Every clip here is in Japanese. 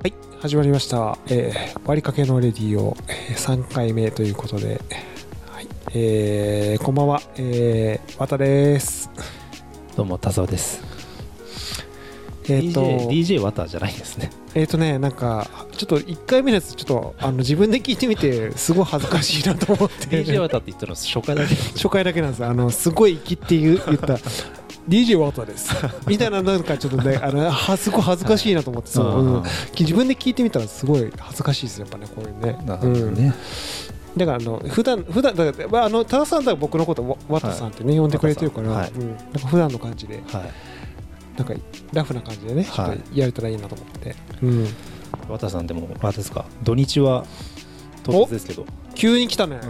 はい始まりました、えー、割りかけのレディオ、えー、3回目ということで、はいえー、こんばんは、えー、わたです。どうも田沢です。えっ、DJ と DJ ワタじゃないですね。えっ、とねなんかちょっと1回目のやつちょっとあの自分で聞いてみてすごい恥ずかしいなと思って。DJ ワタって言ったの初回だけ。初回だけなんですあのすごい生きって言った DJ ワタです。みたいななんかちょっとねあのはすごい恥ずかしいなと思ってそう、うん。自分で聞いてみたらすごい恥ずかしいですやっぱねこういうね。なるほどね。だからあの普段普段だから、まあ、あの多田さんだ僕のことわワタさんってね、呼んでくれてるから、ワタさん。うん、なんか普段の感じで。はい。なんかラフな感じでね、はい。とやれたらいいなと思って、うん、ワタさんでもあれですか？土日は唐突ですけど、急に来たね。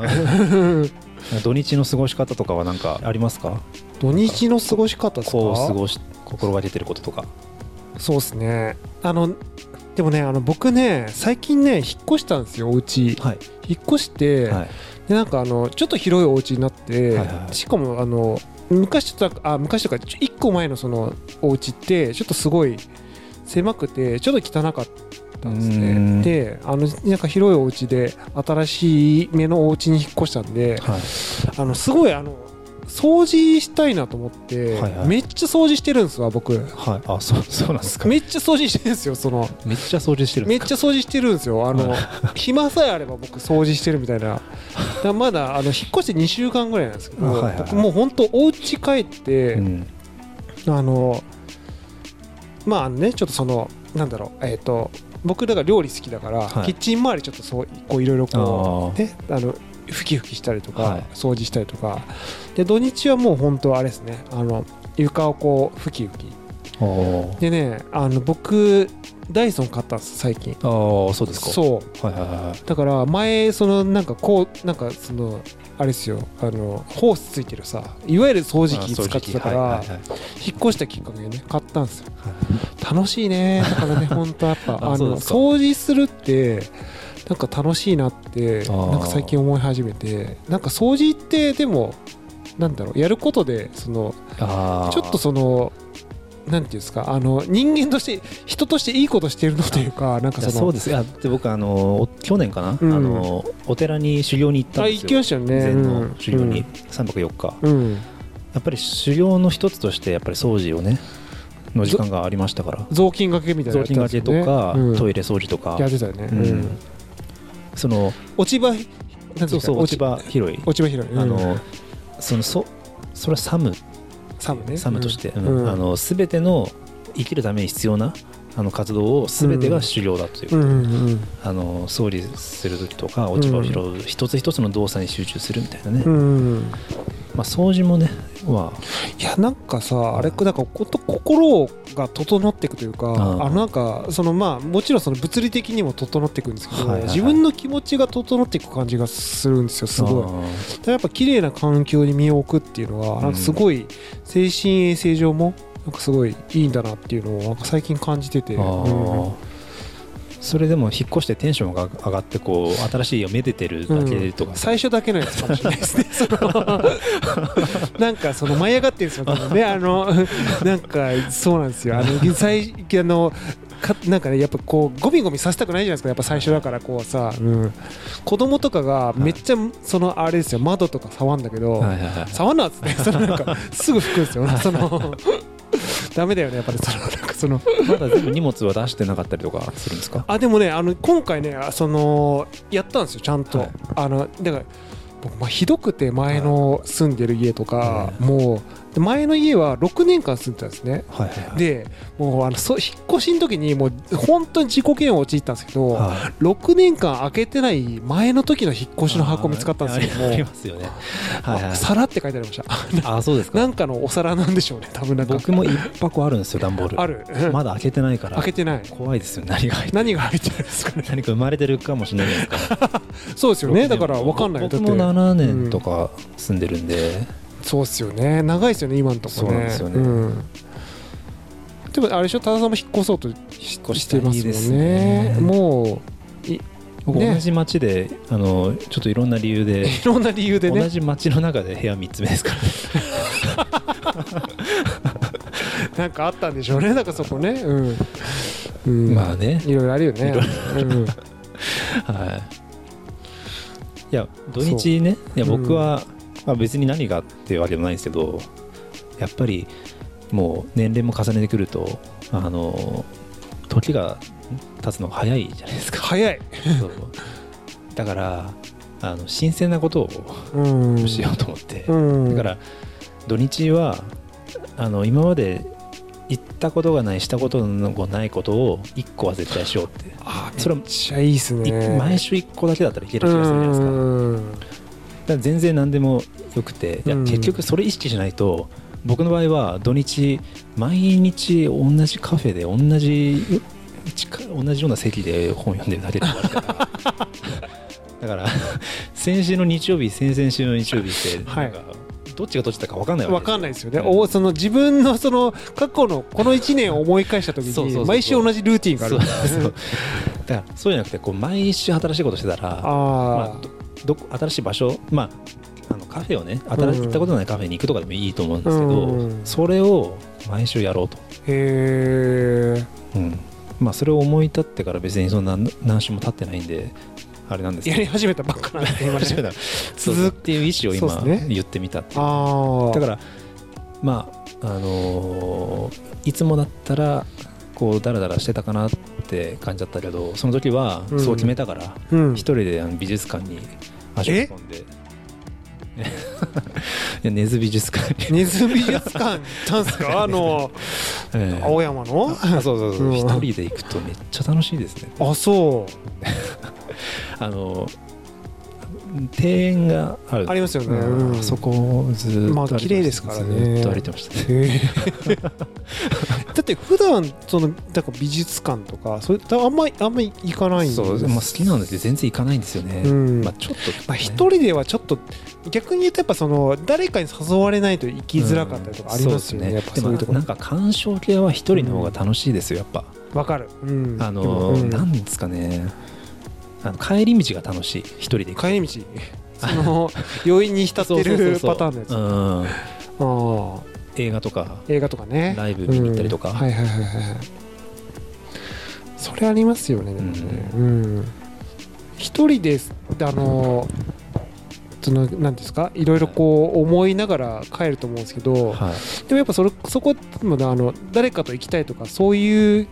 土日の過ごし方とかは何かありますか？土日の過ごし方ですか？こう過ごし心がけてることとか。そうですねあのでもねあの僕ね最近ね引っ越したんですよお家はい。引っ越して、はい。でなんかあのちょっと広いお家になって、はいはいはいしかもあの昔とあ昔とか1個前のそのお家ってちょっとすごい狭くてちょっと汚かったんですうんねであのなんか広いお家で新しい目のお家に引っ越したんではい。あのすごいあの掃除したいなと思って、はいはい。めっちゃ掃除してるんですわ僕。はい。あ、そうそうなんですか。めっちゃ掃除してるんですよその。めっちゃ掃除してる。めっちゃ掃除してるんですよ。あの暇さえあれば僕掃除してるみたいな。だまだあの引っ越して2週間ぐらいなんですけど、はいはいはい。僕もう本当お家帰って、うん。あのまあねちょっとそのなんだろうえっ、と僕だから料理好きだから、はい。キッチン周りちょっとそうこういろいろこあうねあのふきふきしたりとか、はい。掃除したりとかで土日はもう本当あれですね。あの床をこうふきふき。でねあの僕ダイソン買ったんです最近。あー、そうですか。そう。はいはいはい。だから前そのなんかこうなんかそのあれですよ。あのホースついてるさいわゆる掃除機使ってたから、はいはいはい。引っ越したきっかけでね買ったんですよ。楽しいね。だからね 本当やっぱああの掃除するってなんか楽しいなってー。なんか最近思い始めてなんか掃除ってでもなんだろうやることでそのちょっとそのなんていうんですかあの人間として人としていいことしてるのというかなんかそのそうです。いやで僕あのお去年かな、うん。あのお寺に修行に行ったんあですよ。行きましたよね。禅のうん。修行に、3泊4日。うん、うんやっぱり修行の一つとしてやっぱり掃除をねの時間がありましたから。雑巾がけみたいな雑巾がけとか、トイイレ掃除とか。やってたよね、うん。うん。その落ち葉そうそう落ち葉拾い。落ち葉拾い、うん。あのそのそそれはサム。サムね。サムとして、うん。うん。あの全ての生きるために必要なあの活動を全てが修行だという、うん。うんうんあの掃除する時とか落ち葉を拾う、一つ一つの動作に集中するみたいなね、うんうんまあ、掃除もねまいやなんかさあれなんかこと心が整っていくというかうんあのなんかそのまあもちろんその物理的にも整っていくんですけど、はいはいはい。自分の気持ちが整っていく感じがするんですよあすごい。あやっぱ綺麗な環境に身を置くっていうのはなんかすごい精神衛生上もなんかすごいいいんだなっていうのをなんか最近感じてて、あうん。あそれでも引っ越してテンションが上がってこう 新しい家をめでてるだけとか、最初だけのやつかもしれないですね。その なんかその舞い上がってるんですよ。多分ねあのなんかそうなんですよ。あの最あのかなんかねやっぱこうゴミゴミさせたくないじゃないですか。やっぱ最初だからこうさ、うん、子供とかがめっちゃそのあれですよ。窓とか触んだけど、触んなっつってそのなんかすぐ拭くんですよ。その ダメだよねやっぱりその なんかそのまだ全部荷物は出してなかったりとかするんですか？あでもねあの今回ねあそのやったんですよちゃんと、はい。あのだから僕、まあ、ひどくて前の住んでる家とか、はい。もうで前の家は6年間住んでたんですね。はいはいはい。でもうあのそ引っ越しの時にもう本当に自己嫌悪陥ったんですけど、はい。6年間開けてない前の時の引っ越しの箱見つかったんですよ。あありますよね。はいはい。あ皿って書いてありました。あそうですか。なんかのお皿なんでしょうね多分なんか。僕も一箱あるんですよ段ボール。ある。まだ開けてないから。開けてない。怖いですよ何が入って何が入ってるんですかね。何か生まれてるかもしれないですから。そうですよね。だから分かんない僕もだって。7年とか住んでるんで、そうですよね。長いですよね今のところね。そうなんですよね。ん。でもあれでしょ？多田さんも引っ越そうと引っ越ししてたますもんいですね。ねもね僕同じ町で、あのちょっといろんな理由うでいろんな理由でね。同じ町の中で部屋3つ目ですからね。なんかあったんでしょうね。なんかそこね。うん、うん、まあね。いろいろあるよね。うん。はい。いや土日ね。いやう。ん僕は、まあ、別に何がっていうわけでもないんですけどやっぱりもう年齢も重ねてくるとあの時が経つのが早いじゃないですか。早い。そう。だからあの新鮮なことをうん。しようと思って、うん。だから土日はあの今まで行ったことがないしたことのないことを1個は絶対しようって、あそれめっちゃいいっすいね毎週1個だけだったらいける気がするじゃないですか全然何でもよくて結局それ意識しないと僕の場合は土日毎日同じカフェで同じ近同じような席で本読んでるだけから。だから先週の日曜日先々週の日曜日ってはい。なんかどっちがどっちだか分かんないわわけかんないですよね、うんおその自分のその過去のこの1年を思い返した時そうそうそうそう。に毎週同じルーティンがある。そうそうだからそうじゃなくてこう毎週新しいことしてたらまああ、ど新しい場所まああのカフェをね新しい行ったことないカフェに行くとかでもいいと思うんですけど、うん。それを毎週やろうと、あへえうん。まあ、それを思い立ってから別にそんな何週も経ってないんであれなんですやり始めたばっかなんで。すね今ねそうそうっていう意思を今言ってみたっていう。ああだからまああのーいつもだったらこうダラダラしてたかなって感じだったけどその時はうん。そう決めたから、うん。一人で美術館に足を運んで。いや根津美術館に、根津美術館？んすか？あのええ。青山の？あそうそうそう。うん。一人で行くとめっちゃ楽しいですね。あそ あの庭園がある。ありますよね。うん。そこをずーっとまあ綺麗ですからね。ずーっと歩いてましたね。だって普段そのだから美術館とかそれあんまあんま行かないんそう、まあ、好きなんで全然行かないんですよね、うん。まあ、ちょっと、まあ、一人ではちょっと逆に言うとやっぱその誰かに誘われないと行きづらかったりとかありますよね,、うん。やっぱそういうところ。なんか鑑賞系は一人の方が楽しいですよやっぱ、わかる、うん、あのうん。なんですかねあの帰り道が楽しい一人で帰り道？その余韻に浸ってる パターンのやつ。うん。ああ映画とか。映画とかね。ライブ見に行ったりとか。うん。はいはいはいはいはい。それありますよねでもね。うん。一人であのそのなんですか？いろいろこう思いながら帰ると思うんですけど、はい。でもやっぱそれそこもねあの誰かと行きたいとかそういう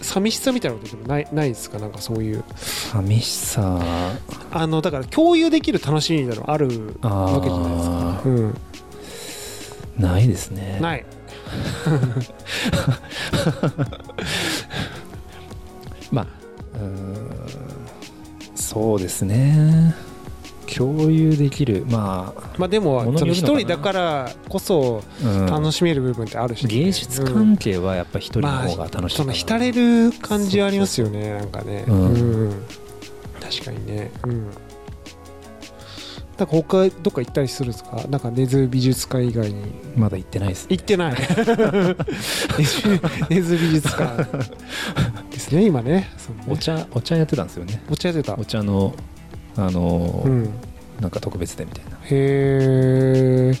寂しさみたいなことでもないないですか？なんかそういう。寂しさ。あのだから共有できる楽しみみたいなのあるあわけじゃないですか、ー。うん、ないですね。ない。まあうーん。そうですね共有できるままあでも一人だからこそ楽しめる部分ってあるしね、芸術うん関係はやっぱ一人の方が楽しいその浸れる感じはありますよねなんかね。うん。うん。確かにね。うん。なんか他どっか行ったりするんですか？なんか根津美術館以外に。まだ行ってないです行ってない。根津美術館。ですね今ね。お茶お茶やってたんですよね。お茶やってた。お茶のあのーうん。なんか特別展みたいな。へえ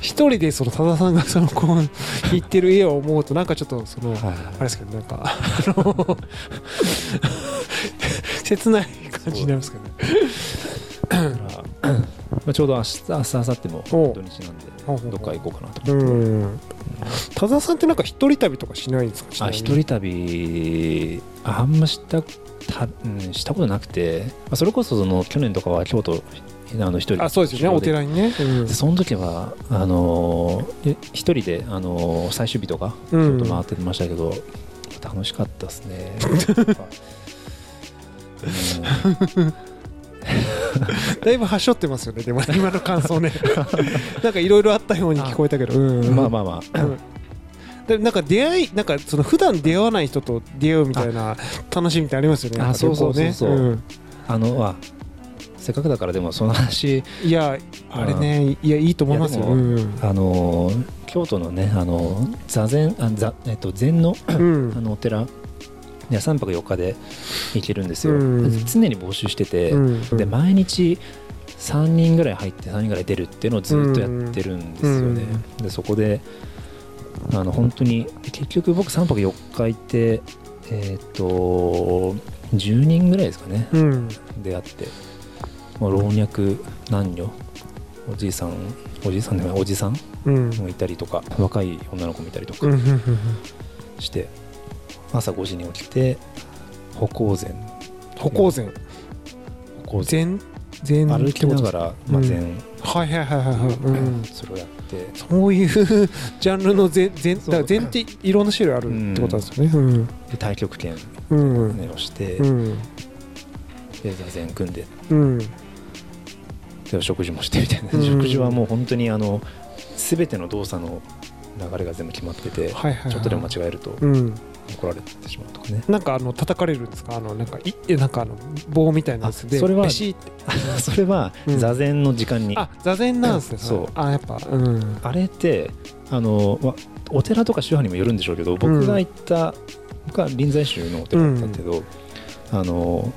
一人でその多田さんがそのこう行ってる絵を思うとなんかちょっとそのあれですけどなんかあの切ない感じになりますけどね。まあちょうど明日明日明後日も土日なんでどっか行こうかなとう思って、田さんってなんか一人旅とかしないんですか？あ一人旅あんましたた、うん、したことなくて、まあ、それこそその去年とかは京都あの一人あそうですよね。お寺にね。うん。その時はあのーえ一人で、あのー最終日とかちうん。ょっと回ってましたけど、楽しかったですね。うん だいぶはしょってますよね。でも 今の感想ね。なんかいろいろあったように聞こえたけど。うん。まあまあまあ、うん。でなんか出会いなんかその普段出会わない人と出会うみたいな楽しみってありますよね。あねそうそうそう。そううん。あのあせっかくだからでもその話。いやあれねいやいいと思いますよ。うん。あのー京都のねあのー座禅あ座えっと禅のうん。あのお寺で3泊4日で行けるんですよ、うん。常に募集してて、うん。で毎日3人ぐらい入って3人ぐらい出るっていうのをずっとやってるんですよね、でそこであの本当に結局僕3泊4日いてえっ、と10人ぐらいですかね。うん。出会って、まあ、老若男女おじいさんおじいさんでもおじさんうん。もいたりとか若い女の子もいたりとかうん。うん。うん。して、朝5時に起きて歩行前。歩行前。歩行前。前前歩きながら、まあ、うん。前、はいはいはいはいはい、うん、それをやって。そういうジャンルの前前だから前っていろんな種類あるってことなんですよね。うん。で太極拳。うん。をして、うん。で座禅組んで。うん。で食事もしてみたいな、うん。食事はもう本当にあの全ての動作の流れが全部決まってて、ちょっとでも間違えるとうん怒られてしまうとかね。なんかあの叩かれるんですか？あのなんかいえなんかあの棒みたいなやつであそれは それはうん。座禅の時間に、あ座禅なんですねそう。れあやっぱうん。あれってあのわお寺とか宗派にもよるんでしょうけど僕が行った、僕は臨済宗のお寺だったけど、あの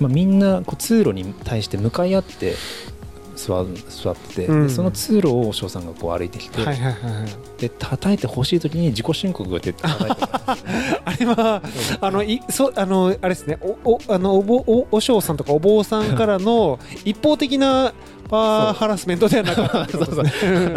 まあ、みんなこう通路に対して向かい合って座座ってて、うん。でその通路を和尚さんがこう歩いてきて、はいはいはいはい。で叩いてほしい時に自己申告で 叩いてあれはあのいそあのあれですねおおあのおぼおお嬢さんとかお坊さんからの一方的なパワーハラスメントではなかった。ってことですねう。ん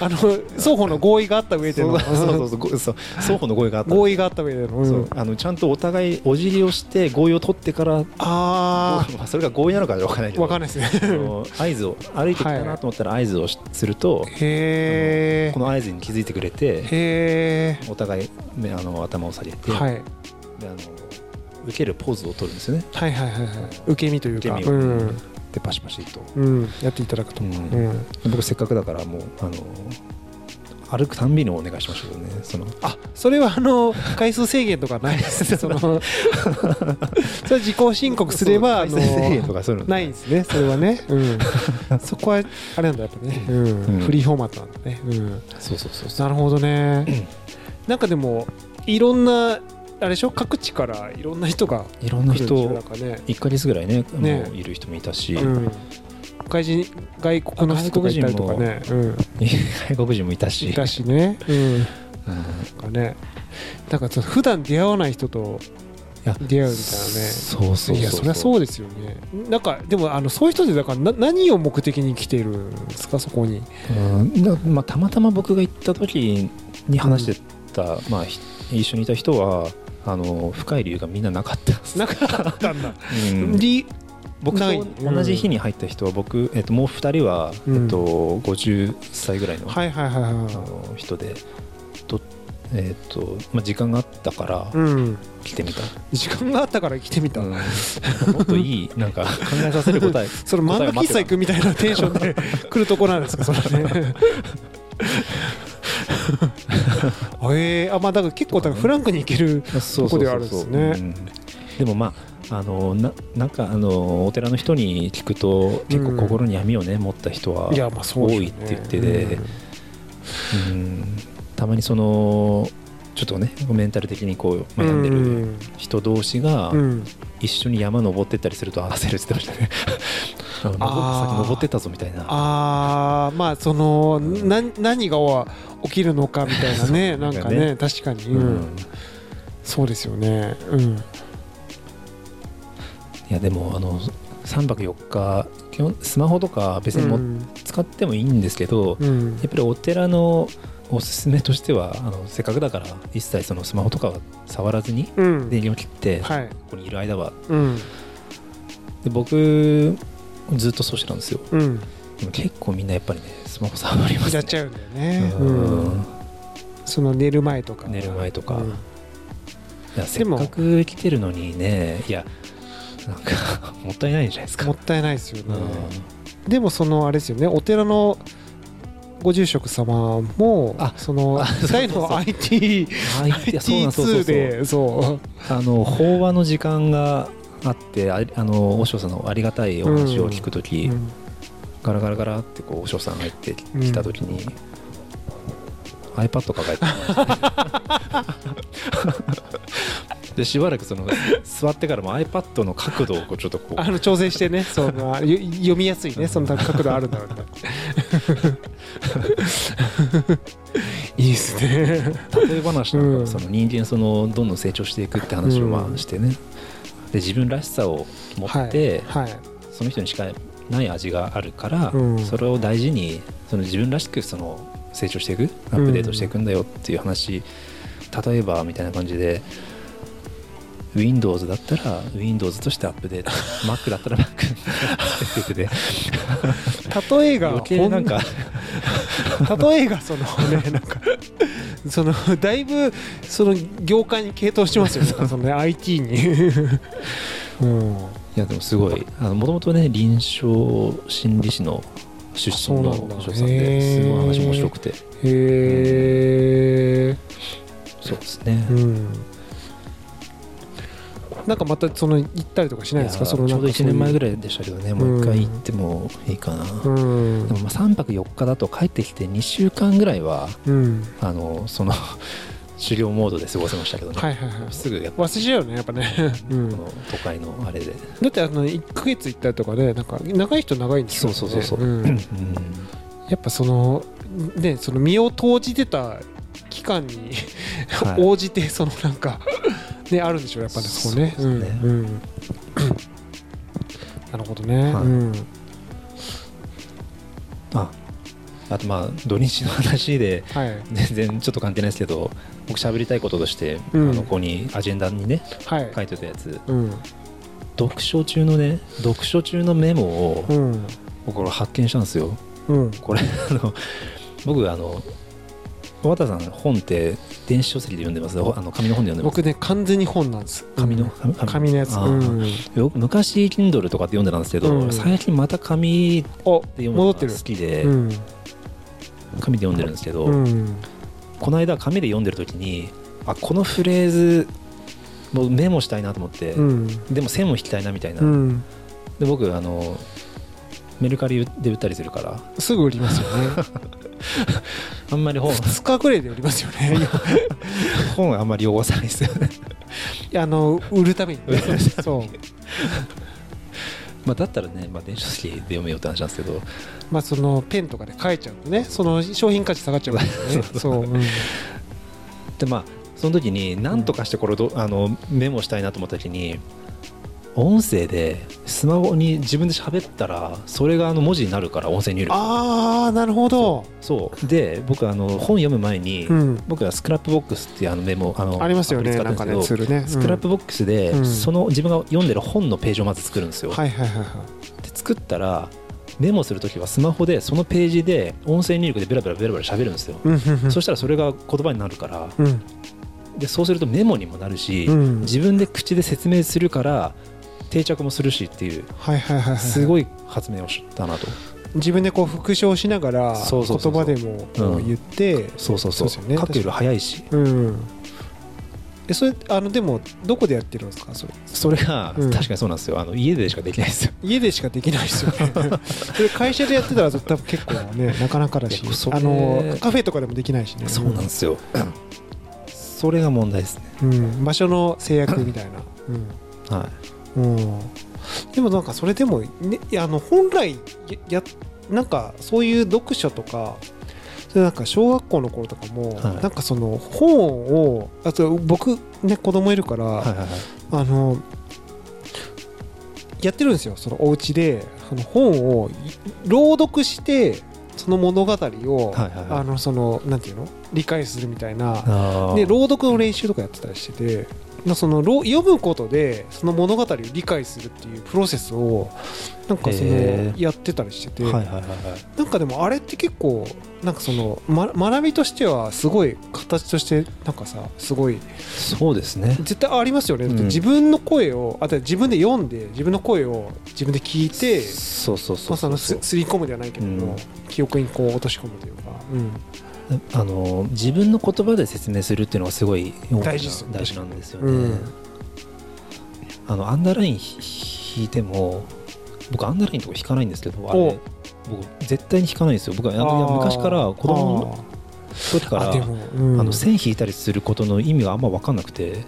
あの双方の合意があった上での。そうそうそう。双方の合意があった。合意があった上での、うん。そう。あのちゃんとお互いお辞儀をして合意を取ってからあまあそれが合意なのか分からないけどあわかんないですね。合図を歩いてきたなと思ったら合図をしすると、へこの合図に気づいてくれてお互い目あの頭を下げて、えはい。であの受けるポーズを取るんですよね。はいはいはいはい。受け身というか。受け身をうん、でパシパシと、うん、やっていただくと、ううん。ん僕せっかくだからもうあの歩くたんびにお願いしましたけどね。そのあそれはあの回数制限とかない。ですねそのそれは自己申告すれば制限とかそういうのないんですね。それはね、うん、そこはあれなんだやっぱね、うん。うん。フリーフォーマットなんだね、うん、そうそうそうそう。なるほどね。なんかでもいろんなあれでしょ？各地からいろんな人がいろんな人かね、1か月ぐらいねね。いる人もいたし、うん、外人外国の人がいたりとかね、うん、外国人もいたし。いたしね、うん、うんなんかね。だから普段出会わない人と出会うみたいなね。そうそうそういやそりゃそうですよね。なんかでもあのそういう人でだからな何を目的に来てるんですか？そこに。うん。だまあ、たまたま僕が行った時に話してた、まあ、ひ一緒にいた人はあの深い理由がみんななかったなかったんだ、うん。り僕と同じ日に入った人は僕、えっと、もう2人は、うん。えっと、50歳ぐらいの,、人でと、えっとまあ、時間があったから来てみた、時間があったから来てみた、うん。もっといい なんか考えさせる答え。それ漫画喫茶行くみたいなテンションで来るとこなんですかそれね えー、あまあだから結構フランクに行けるとこではあるんですね。うん。でもまああのななんかあのお寺の人に聞くと結構心に闇をね、持った人は多いって言ってて、うん。たまにそのちょっとねメンタル的にこう悩んでる人同士がうん。うん一緒に山登ってったりすると焦るって言ってましたね。あの登ってったぞみたいな。あー。まあそのな何が起きるのかみたいなね なんかねね。確かに、ううん。んそうですよね。うん。いやでもあの3泊4日基本スマホとか別にも、うん。使ってもいいんですけど、うん。やっぱりお寺のおすすめとしてはあのせっかくだから一切そのスマホとかは触らずにうん。電源を切って、こはい。こにいる間は。うん。で僕ずっとそうしてたんですよ。うん。でも結構みんなやっぱりねスマホ触りますね。やっちゃうんだよね。ううん。んその寝る前とか。寝る前とか。うん。いやせっかく来てるのにねいやなんか もったいないじゃないですか。もったいないですよね。うん。でもそのあれですよね。お寺のご住職様もあそのあそうそう2人の IT はいいやそうなんそうそう IT2 そう。でそう。あの法話の時間があってああの和尚さんのありがたいお話を聞くとき、うんガラガラガラってこう和尚さん入ってきたときに、iPad 抱えてましたね。でしばらくその座ってからも iPad の角度をこうちょっとこうあの調整してねそ読みやすいねその角度あるんだろうねいいですね。例え話なんうんかその人間そのどんどん成長していくって話をまうん。あしてね。で自分らしさを持って、はい。その人にしかない味があるから、うん。それを大事にその自分らしくその成長していくアップデートしていくんだよっていう話、例えばみたいな感じで Windows だったら Windows としてアップデート。Mac だったら Mac で。例えが余計なんか。例えがそのねなんかそのだいぶその業界に傾倒してますよね。そのね IT に。うん。いやでもすごい。もともとね臨床心理士の出身のお嬢さんですごい話面白くて。へえそうですね、うん。なんかまたその行ったりとかしないですか？いやちょうどそのなんか1年前ぐらいでしたけどね、もう一回行ってもいいかな、うん。でもまあ3泊4日だと帰ってきて2週間ぐらいはうん。あのその狩猟モードで過ごせましたけどね、はいはいはい。すぐやっぱ忘れちゃうよねやっぱね、うん、だこの都会のあれで、ってあの1ヶ月行ったりとかでなんか長い人長いんですよ、ね、そうそうそうそう、ん。うん。やっぱそのねその身を投じてた期間に、はい。応じてそのなんかねあるんでしょうやっぱねそこね。そうですね。うん。うん。なるほどね、はい。うん。ああとまあ土日の話ではい。全然ちょっと関係ないですけど僕喋りたいこととして、うん。あのここにアジェンダにねはい。書いてたやつ。うん。読書中のね読書中のメモをうん。僕これ発見したんですよ。うん。これ あの僕あの渡さん本って電子書籍で読んでます？あの紙の本で読んでます？僕ね完全に本なんです。紙の？うん。紙紙のやつ。うん。昔 Kindle とかって読んでたんですけど、うん。最近また紙でお読むのが好きで、うん。紙で読んでるんですけど、うんこの間紙で読んでる時にあこのフレーズもうメモしたいなと思って、うん。でも線も引きたいなみたいな、うん。で僕あのメルカリで売ったりするから。すぐ売りますよね。あんまり本2日ぐらいで売りますよね 本あんまり汚さないですよね、あの売るためにね。そうまあ、だったらね、まあ、電子書籍で読めようって話なんですけど。まあそのペンとかで書いちゃうとねその商品価値下がっちゃうからね。そう、うん。でまあその時に何とかしてこれをどあのメモしたいなと思った時に音声でスマホに自分で喋ったらそれがあの文字になるから音声入力。ああなるほど。そう。で僕あの本読む前に、うん。僕は Scrapbox っていうあのメモあのありますよねなんかねツールね。 Scrapbox で、うんその自分が読んでる本のページをまず作るんですよ、うん。はいはいはいはい。で作ったらメモするときはスマホでそのページで音声入力でベラベラベラベラ喋るんですよ、うんうんうん。そしたらそれが言葉になるから。うん。でそうするとメモにもなるし、うん。自分で口で説明するから定着もするしっていうすごい発明をしたなと、自分でこう復唱しながら言葉でも言ってそうそうそう。書くより早いし。うんえそれあのでもどこでやってるんですか？それ。それが、うん。確かにそうなんですよ。あの家でしかできないですよ。家でしかできないですよね。それ会社でやってたら多分結構ねなかなかだし。あのカフェとかでもできないしね。そうなんですよ、それが問題ですね。うん、場所の制約みたいな、はいうん。うん、でもなんかそれでも、ね、あの本来ややなんかそういう読書とかそれなんか小学校の頃とかも、はい。なんかその本をあと僕ね子供いるから、はいはいはい。あのやってるんですよ。そのお家でその本をい朗読してその物語を、はいはいはい。あのそのなんていうの？理解するみたいな。で朗読の練習とかやってたりしてて。まあそのろ読むことでその物語を理解するっていうプロセスをなんかそのやってたりしてて、なんかでもあれって結構なんかその、ま、学びとしてはすごい形としてなんかさすごいそうですね。絶対ありますよね、自分の声をあと自分で読んで自分の声を自分で聞いてそうそうそうまあ、そうのすすり込むではないけども、うん。記憶にこう落とし込むというか、うんあの自分の言葉で説明するっていうのがすごい大事大事なんですよね、うん。あのアンダーラインひ引いても僕アンダーラインとか引かないんですけどあれ。僕絶対に引かないんですよ。僕は昔から子供の時からあうん。あの線引いたりすることの意味があんま分かんなくて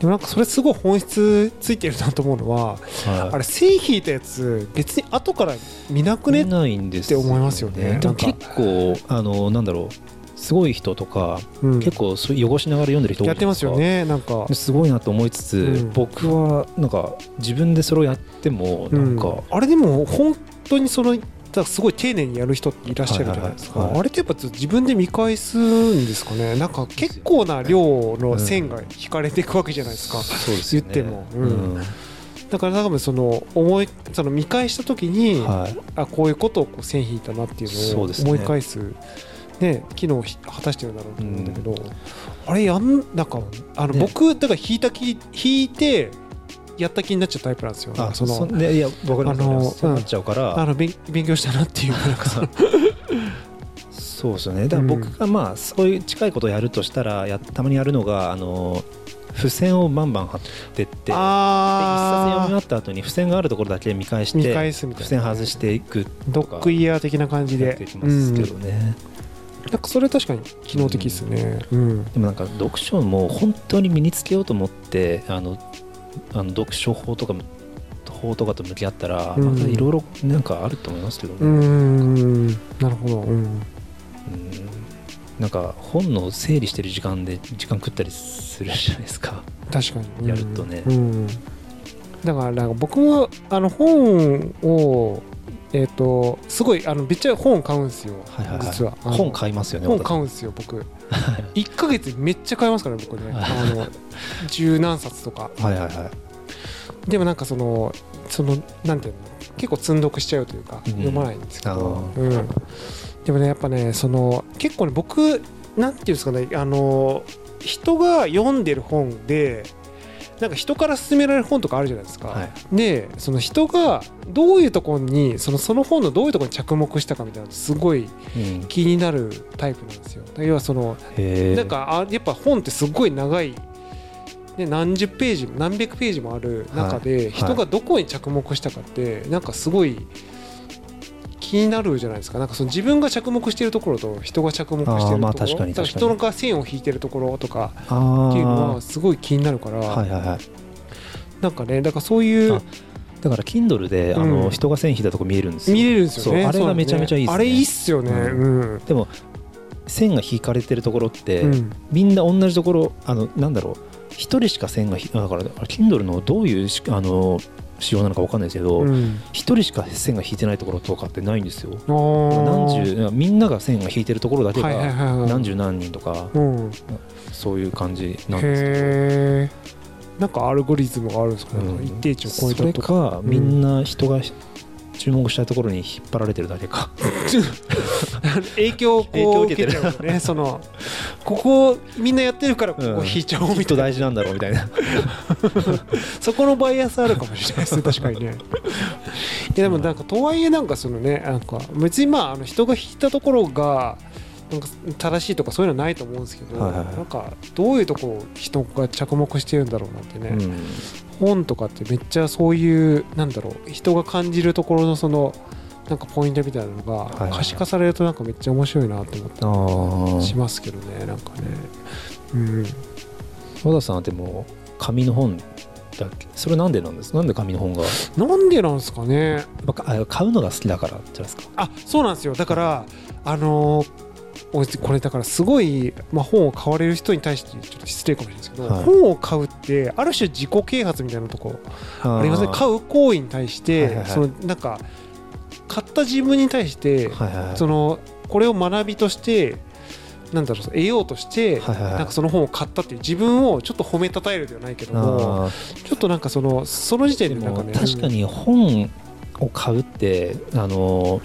でもなんかそれすごい本質ついてるなと思うのははい。あれ線引いたやつ別に後から見なくね？見ないんですって思いますよね。でも結構あのなんだろう。すごい人とか、うん。結構そう汚しながら読んでる人多いやってますよねなんか。すごいなと思いつつ、うん。僕はなんか自分でそれをやってもなんか、うん。あれでも本当にそのだからすごい丁寧にやる人っていらっしゃるじゃないですか、あれってやっぱ自分で見返すんですかね？なんか結構な量の線が引かれていくわけじゃないですか、そうですよね。言っても。うん。うん。だから多分その思いその見返した時に、はい。あこういうことをこう線引いたなっていうのを思い返す。ね機能をひ果たしてるんだろうと思うんだけど、あれやんなんかあの、ね。僕だから引いた気引いてやった気になっちゃうタイプなんですよ、あそのいやわかります。あのそうなっちゃうから、あの勉勉強したなっていうかさ そうですよね。だから僕がまあそういう近いことをやるとしたらやたまにやるのがあの付箋をバンバン貼ってってで一冊読みあ終わった後に付箋があるところだけ見返し見て返すみたいな。付箋外していくドッグイヤー的な感じで。やっていきますけどね、うん。なんかそれ確かに機能的ですね。うん。でもなんか読書も本当に身につけようと思ってあのあの読書法とかも法とかと向き合ったらいろいろなんかあると思いますけどね、うーん。なるほど。うん。うん。なんか本の整理してる時間で時間食ったりするじゃないですか。確かに。やるとね。だからなんか僕もあの本をえっ、とすごいあのめっちゃ本買うんですよ、はいはいはい。実は。本買いますよね私。本買うんですよ僕 1ヶ月めっちゃ買いますからね僕ね。あの十何冊とか。はいはいはい。でもなんかそのそのなんていうの？結構積んどくしちゃうというか、うん読まないんですけど。あ、うん、でもねやっぱねその結構ね僕なんていうんですかねあの人が読んでる本でなんか人から勧められる本とかあるじゃないですか、はい。でその人がどういうところにそのその本のどういうところに着目したかみたいなのすごいうん。気になるタイプなんですよ。要はそのなんかあやっぱ本ってすごい長い、ね、何十ページも何百ページもある中はで人がどこに着目したかってなんかすごい気になるじゃないですか。なんかその自分が着目しているところと人が着目しているところ。まあ確かに人が線を引いてるところとかあっていうのあはすごい気になるから、はいはいはい。なんかねだからそういうあだから Kindle であの、うん。人が線引いたとこ見えるんですよ。見れるんですよね。あれがめちゃめちゃいいですね。あれいいっすよね。うん。うん、でも線が引かれてるところって、うん。みんな同じところあのなんだろう。一人しか線がひだから Kindle のどういうしあの仕様なのかわかんないですけどうん。一、人しか線が引いてないところとかってないんですよ。何十みんなが線が引いてるところだけが何十何人とかうん。そういう感じなんですけど。なんかアルゴリズムがあるんですかね、うん。一定値を超えそれたとか。かみんな人が注目したいところに引っ張られてるだけか。影響をこう受けちゃね。そのここみんなやってるからここうん。引いちゃおうきみたいな、っと大事なんだろうみたいな。そこのバイアスあるかもしれないですね。確かにね。いやでもなんかとはいえなんかそのねなんか別にまああの人が引いたところがなんか正しいとかそういうのはないと思うんですけど、はいはいはい。なんかどういうとこを人が着目してるんだろうなってね、うん本とかってめっちゃそういうなんだろう人が感じるところのそのなんかポイントみたいなのが可視化されるとなんかめっちゃ面白いなと思ったありしますけどねなんかね。うん。和田さんはでも紙の本だっけ？それなんでなんです？なんで紙の本が？なんでなんですかね。買うのが好きだからじゃないですか。あそうなんですよ。だからあのーおこれだからすごい、まあ、本を買われる人に対してちょっと失礼かもしれないですけど、はい。本を買うってある種自己啓発みたいなとこありますね買う行為に対して、はいはいはい。そのなんか買った自分に対して、はいはいはい。そのこれを学びとしてなんだろう得ようとして、はいはいはい。なんかその本を買ったっていう自分をちょっと褒めたたえるではないけどもちょっとなんかそのその時点ででなんかねも確かに本を買うってあの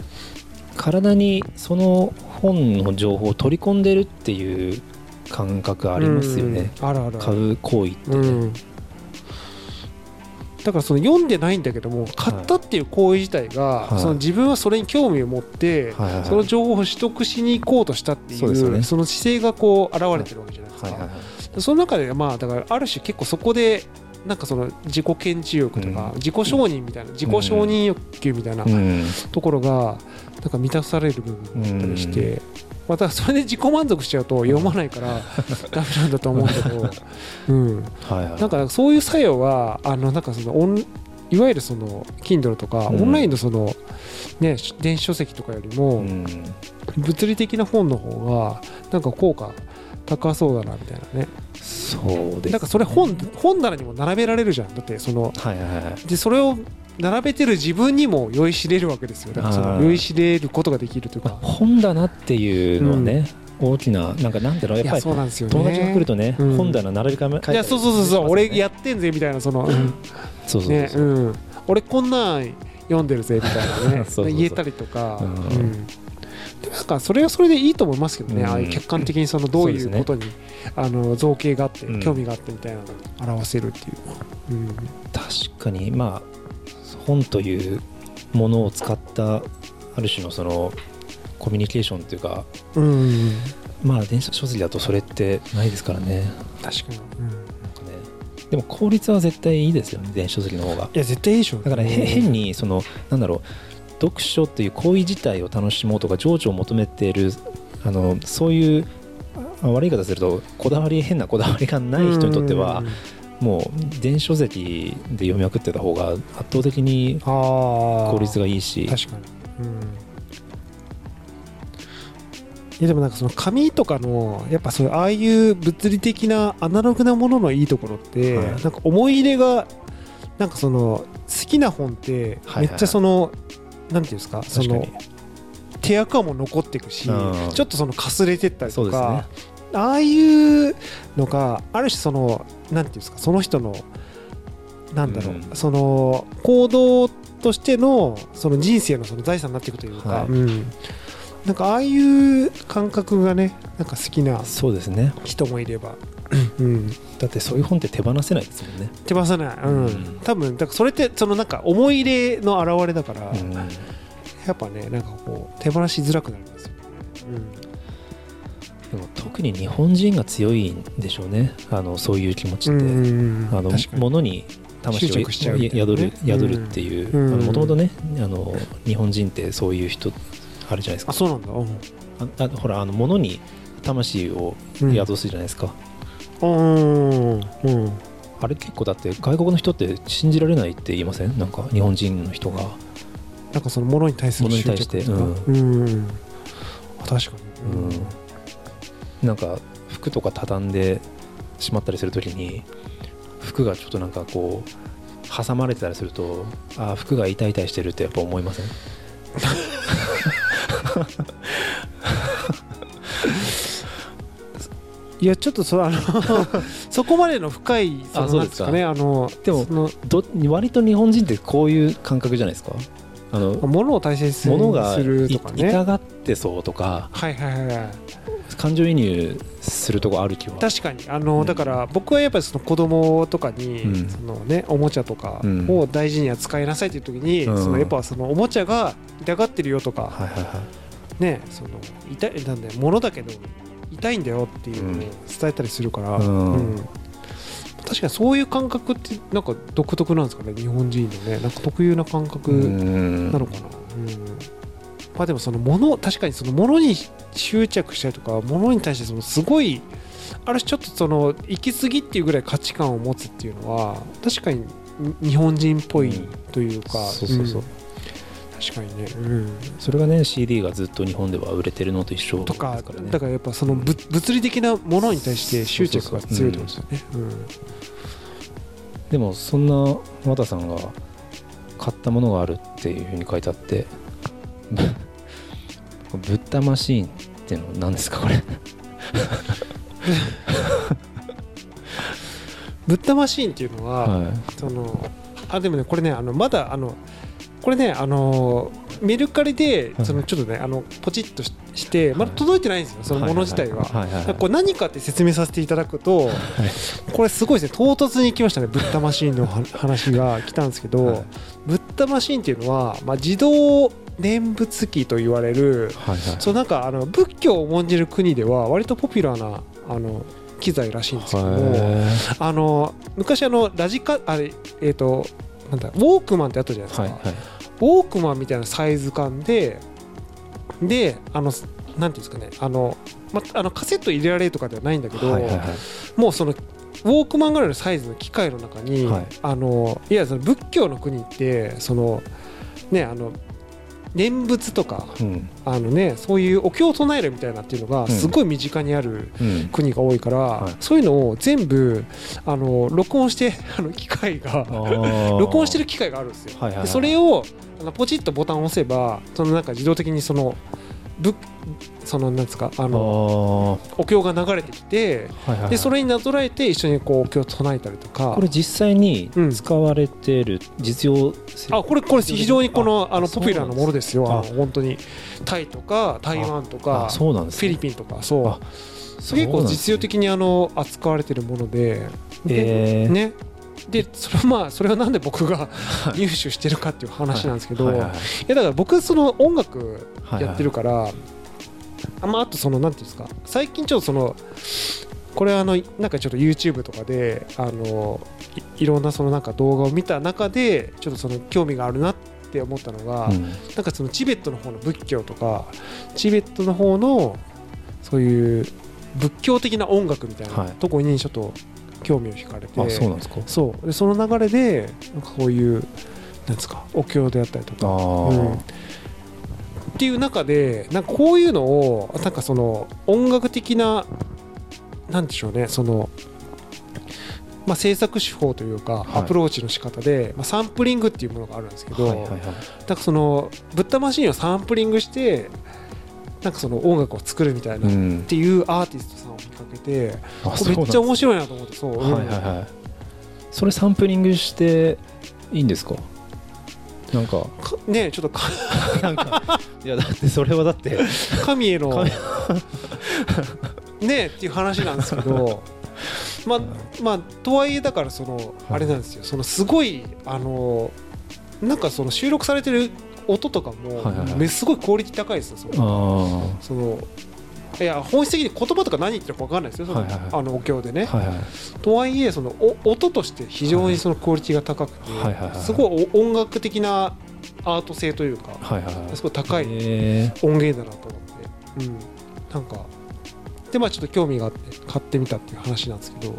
体にその本の情報を取り込んでるっていう感覚ありますよね、うんあるある。買う行為ってね、うん。だからその読んでないんだけども買ったっていう行為自体が、はい。その自分はそれに興味を持って、はいはいはい。その情報を取得しに行こうとしたっていうそうですよね。その姿勢がこう現れてるわけじゃないですか、はいはいはい。その中でまあだからある種結構そこでなんかその自己顕示欲とか、うん。自己承認みたいな自己承認欲求みたいなうん。ところがなんか満たされる部分だったりして、またそれで自己満足しちゃうと読まないから ダメなんだと思うんだけど、うん、なんかそういう作用はあのなんかそのオンいわゆるその Kindle とか、うん。オンラインのその、ね、電子書籍とかよりも、うん。物理的な本の方がなんか効果高そうだなみたいなね。そうですなんかそれ本本棚にも並べられるじゃん。だってそのはいはいはい。でそれを並べてる自分にも酔いしれるわけですよ。だからその酔いしれることができるというか。本棚っていうのはね、大きななんかなんだろうやっぱりそうなんですよね。友達が来るとね、うん。本棚並び替え替えいやそうそうそうそう、俺やっってんぜみたいなその、うん。そうそうねうん、俺こんなん読んでるぜみたいなね。そうそうそう言えたりとか、うんなんかそれはそれでいいと思いますけどね、うん。ああいう客観的にそのどういそうことに、あの造形があって、うん。興味があってみたいなのを表せるっていう、うん、確かにまあ本というものを使ったある種のそのコミュニケーションっていうかうん、まあ電子書籍だとそれってないですからね。確かに、うん、なんかね。でも効率は絶対いいですよね電子書籍の方が。いや絶対いいでしょだからへ変にそのなんだろう読書っていう行為自体を楽しもうとか情緒を求めているあのそういうあ悪い言い方するとこだわり変なこだわりがない人にとってはもう電子書籍で読みまくってた方が圧倒的に効効率がいいし。確かに、うん、いやでもなんかその紙とかのやっぱそういうああいう物理的なアナログなもののいいところって、はい。なんか思い入れがなんかその好きな本ってめっちゃその、なんていうんですか？その手垢も残っていくし、うん。ちょっとそのかすれてったりとか、ね。ああいうのがある種そのなんていうんですか？その人のなんだろう、うん。その行動としてのその人生のその財産になっていくというか、はい。うん。なんかああいう感覚がねなんか好きな人もいれば、うん、だってそういう本って手放せないですもんね、手放さない、うん。うん。多分だからそれってそのなんか思い入れの表れだから、うん。やっぱねなんかこう手放しづらくなりますよね、でも特に日本人が強いんでしょうね。あのそういう気持ちうんって、うん。あの物に魂執着しちゃう宿る宿るっていう。うん。もともとねあの日本人ってそういう人あるじゃないですか。あそうなんだ。うん。ああほらあの物に魂をうん宿すじゃないですか、うん。うん。あれ結構だって外国の人って信じられないって言いません？なんか日本人の人が。なんかその物に対する物に対して。うん。あ確かに。うん。なんか服とか畳んでしまったりするときに服がちょっとなんかこう挟まれてたりするとあー服が痛い痛いしてるってやっぱ思いません？いやちょっとそあの そこまでの深いそのあそうですか。ねあのでもそのど割と日本人ってこういう感覚じゃないですか？あの物を大切に物がするいとかね。痛がってそうとかはいはいはいはい。感情移入するとこある気は。確かに。あの、うん。だから僕はやっぱりその子供とかに、うん。そのねおもちゃとかうん。を大事に扱いなさいっていう時に、うん。そのやっぱそのおもちゃが痛がってるよとか、はいはいはい。ねその痛いなんだよ物だけど痛いんだよっていうのを伝えたりするから、うん。うん。確かにそういう感覚ってなんか独特なんですかね日本人のね。なんか特有な感覚うん。なのかな、うん。まあでもその物確かにその物に執着したりとか物に対してそのすごいある種ちょっとその行き過ぎっていうぐらい価値観を持つっていうのは確かにに日本人っぽいというか、そうそうそう、ん確かにね、うん、それがね CD がずっと日本では売れてるのと一緒とかですからね。だからやっぱそのぶ物理的なものに対して執着が強いってことですよね。うん。でもそんな和田さんが買ったものがあるっていうふうに書いてあってぶ ブッダマシーンっていうのは何ですかこれ。ブッダマシーンっていうのは、はそのあでもねこれねあのまだあのこれねあのメルカリではいそのちょっとねあのポチッとししてまだ届いてないんですよそのもの自体は。これ何かって説明させていただくと、これすごいですね唐突に来ましたねブッダマシーンのは話が来たんですけど、はい。ブッダマシーンっていうのは、まあ、自動念仏機と言われるそうなんかあの仏教を重んじる国では割とポピュラーなあの機材らしいんですけどもへあの昔あのラジカあれえっ、となんだウォークマンってあったじゃないですか、ーはいはいウォークマンみたいなサイズ感でであのなんていうんですかねあの、ま、あのカセット入れられるとかではないんだけど、はいはいはい。もうそのウォークマンぐらいのサイズの機械の中に、はい。あのいやその仏教の国ってそのねあの念仏とかうん。あのねそういうお経を唱えるみたいなっていうのがすごい身近にあるうん。国が多いから、はい。そういうのを全部あの録音して あの機械が録 録音してる機械があるんですよ。はいはいはい。でそれをあのポチッとボタンを押せばそのなんか自動的にそのぶそのなんですかああのー。お経が流れてきてはいはいはい。でそれになぞらえて一緒にこうお経を唱えたりとか。これ実際にうん。使われてる実用性。あこれこれ非常にこのあのポピュラーなものですよ。あの本当に。タイとか台湾とかあそうなんですフィリンピンとかそう。あ結構実用的にあの扱われてるもので。でえーねでそれはまあそれはなんで僕が入手してるかっていう話なんですけど、い。はい。はい。はい。やだから僕その音楽はい。やってるから、あまああとそのなんていうんですか最近ちょっとそのこれあのなんかちょっと YouTube とかであのいいろんなそのなんか動画を見た中でちょっとその興味があるなって思ったのが、うん。なんかそのチベットの方の仏教とかチベットの方のそういう仏教的な音楽みたいはない。とこにちょっと興味を惹かれて、あそうなんですか？そう。でその流れでなんかこういうなんですかお経であったりとか、あうん。ーっていう中でなんかこういうのをなんかその音楽的ななんでしょうねその、まあ、制作手法というか、はい。アプローチの仕方で、まあ、サンプリングっていうものがあるんですけど、はいはいはい。なんかそのブッダマシンをサンプリングしてなんかその音楽を作るみたいな、っうん。ていうアーティストさんを見かけてめっちゃ面白いなと思ってそう、はいはいはい。それサンプリングしていいんですか？なんか。かねちょっとか なんかいやだってそれはだって。神への神。ねっていう話なんですけど まあまあとはいえだからそのあれなんですよ。そのすごいあのなんかその収録されてる音とかも、はいはいはい。めすごいクオリティ高いですよそのあそのいや本質的に言葉とか何言ってるか分かんないですよその,、はいはいはい。あのお経でね、あはいはい。とはいえそのお音として非常にそのクオリティが高くて、はいはいはいすごいお音楽的なアート性というか、はいはいはい。すごい高いえ音源だなと思って、うん、なんかでまあちょっと興味があって買ってみたっていう話なんですけど、うん、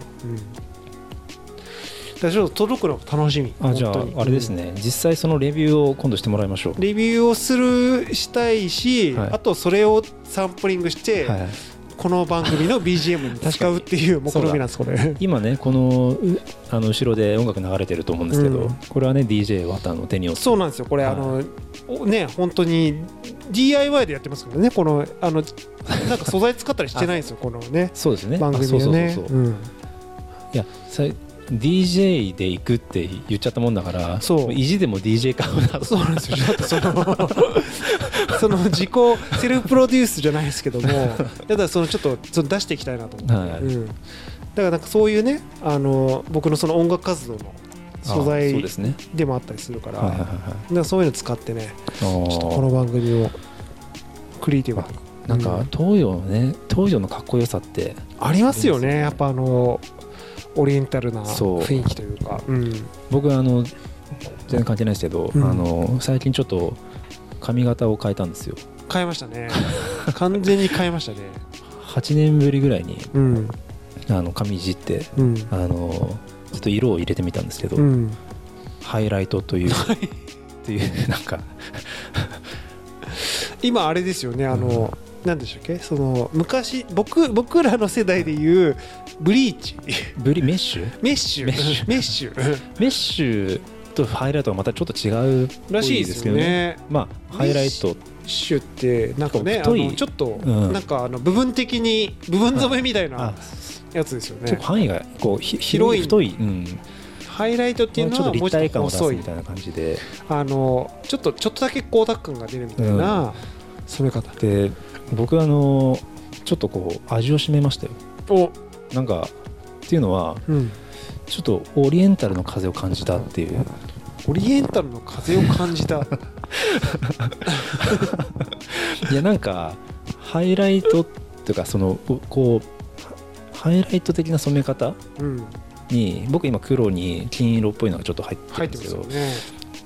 だちょっと届くのが楽しみ。ーあじゃああれですね。実際そのレビューを今度してもらいましょう。うんレビューをするしたいし、はい。あとそれをサンプリングして、はい。はいこの番組の BGM に使うっていう目論みなんですこれ。今ねこのうあの後ろで音楽流れてると思うんですけど、うん。これはね DJ 綿の手によって。そうなんですよ。これ、はい。あのおね本当に DIY でやってますからねこのあのなんか素材使ったりしてないんですよこのね そうですね。番組あそうそうそうそう。うん。いやさ DJ で行くって言っちゃったもんだからそう。意地でも DJ 買うなとそうなんですよ。だってそのその自己セルフプロデュースじゃないですけども、た だそのちょっとその出していきたいなと思って、はい。うん。だからなんかそういうね、あの僕のその音楽活動の素材でもあったりするから、そういうの使ってね、はいちょっとこの番組をクリエイティブになんかうん。東洋のね東洋のかっこよさって。ありますよね。ね。やっぱあのオリエンタルな雰囲気というか、うん。僕あの全然関係ないですけど、うん。あの最近ちょっと髪型を変えたんですよ。変えましたね。完全に変えましたね。8年ぶりぐらいにうん。あの髪いじってうん。あのちょっと色を入れてみたんですけど、うん。ハイライトというっていうなんか。今あれですよねあの、なんでしたっけ？その昔僕僕らの世代でいうブリーチ。ブリメッシュ？メッシュ。メッシュ。メッシュ。メッシュとハイライトはまたちょっと違うらしいですよね。まあハイライト。シュってなんかねちょっと、うん。なんかあの部分的に部分染めみたいあ。なやつですよね。範囲がこうひ広い。太い、うん、ハイライトっていうのは立体感を出すみたいな感じで。あのちょっとちょっとだけ光沢感が出るみたいな染め方。で僕あのちょっとこう味を占めましたよ。お、なんかっていうのはうん、ちょっとオリエンタルの風を感じたっていう。オリエンタルの風を感じた。いやなんかハイライトっていうかそのおこうハハイライト的な染め方うん。に僕今黒に金色っぽいのがちょっと入ってるんですけどね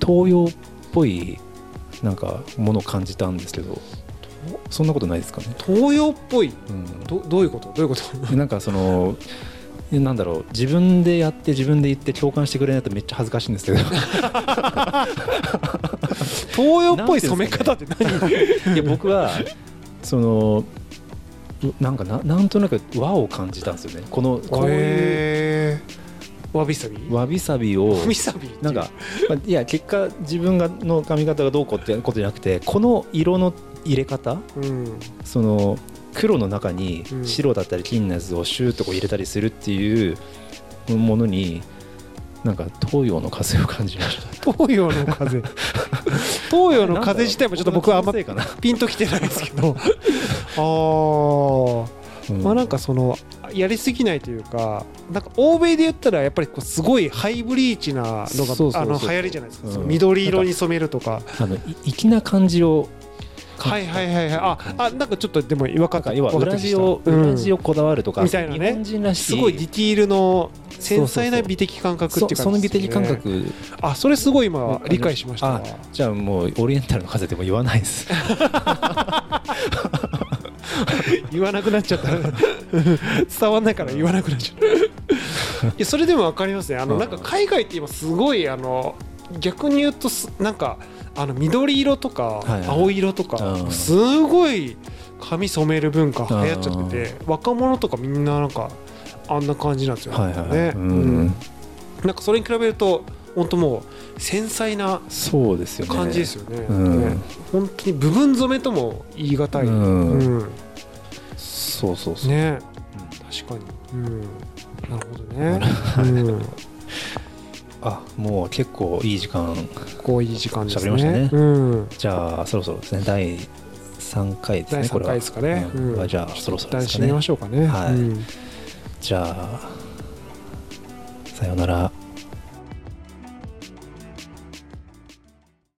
東洋っぽいなんかものを感じたんですけどそんなことないですかね、東洋っぽい。うん。どどういうこと？どういうこと？なんかそのなんだろう。自分でやって自分で言って共感してくれないとめっちゃ恥ずかしいんですけど。東洋っぽい染め方って何？いや僕はそのなんかななんとなく和を感じたんですよね。このこういうわびさび？わびさびをなんか、まあいや結果自分がの髪型がどうこうってことじゃなくてこの色の入れ方？うん。その黒の中にうん。白だったり金のやつをシューッとこう入れたりするっていうものになんか東洋の風を感じました。東洋の風？東洋の風自体もちょっと僕はあんまピンときてないですけど。あー。うん。まあなんかそのやりすぎないというかなんか欧米で言ったらやっぱりこうすごいハイブリーチなのがあの流行りじゃないですか、うん緑色に染めるとか。あのい粋な感じをはいはいはいはい。ああなんかちょっとでも分かったなんか要は裏地をうん裏地をこだわるとか、みたいなね。日本人らしい。すごいディティールの繊細な美的感覚っていうそその美的感覚。あそれすごい今理解しました。じゃあもうオリエンタルの風でも言わないです。言わなくなっちゃった。伝わんないから言わなくなっちゃった。いやそれでも分かりますね。あのうん。なんか海外って今すごいあの逆に言うとすなんかあの緑色とか青色とかうん。すごい髪染める文化流行っちゃってて若者とかみんななんかあんな感じなんですよね。なんかそれに比べると本当もう繊細なそうですよね。感じですよね。うん。ね。本当に部分染めとも言い難い、うん。うん。そうそうそう、ね。うん。確かに、うん、なるほどね、うん、あもう結構いい時間こういい時間ですね。喋りましたね。うん、じゃあそろそろですね第3回です第3ねこれは。回ですかね、うん。うんじゃあそろそろですか一旦締めまねしょうかね。はい。うん。じゃあさようなら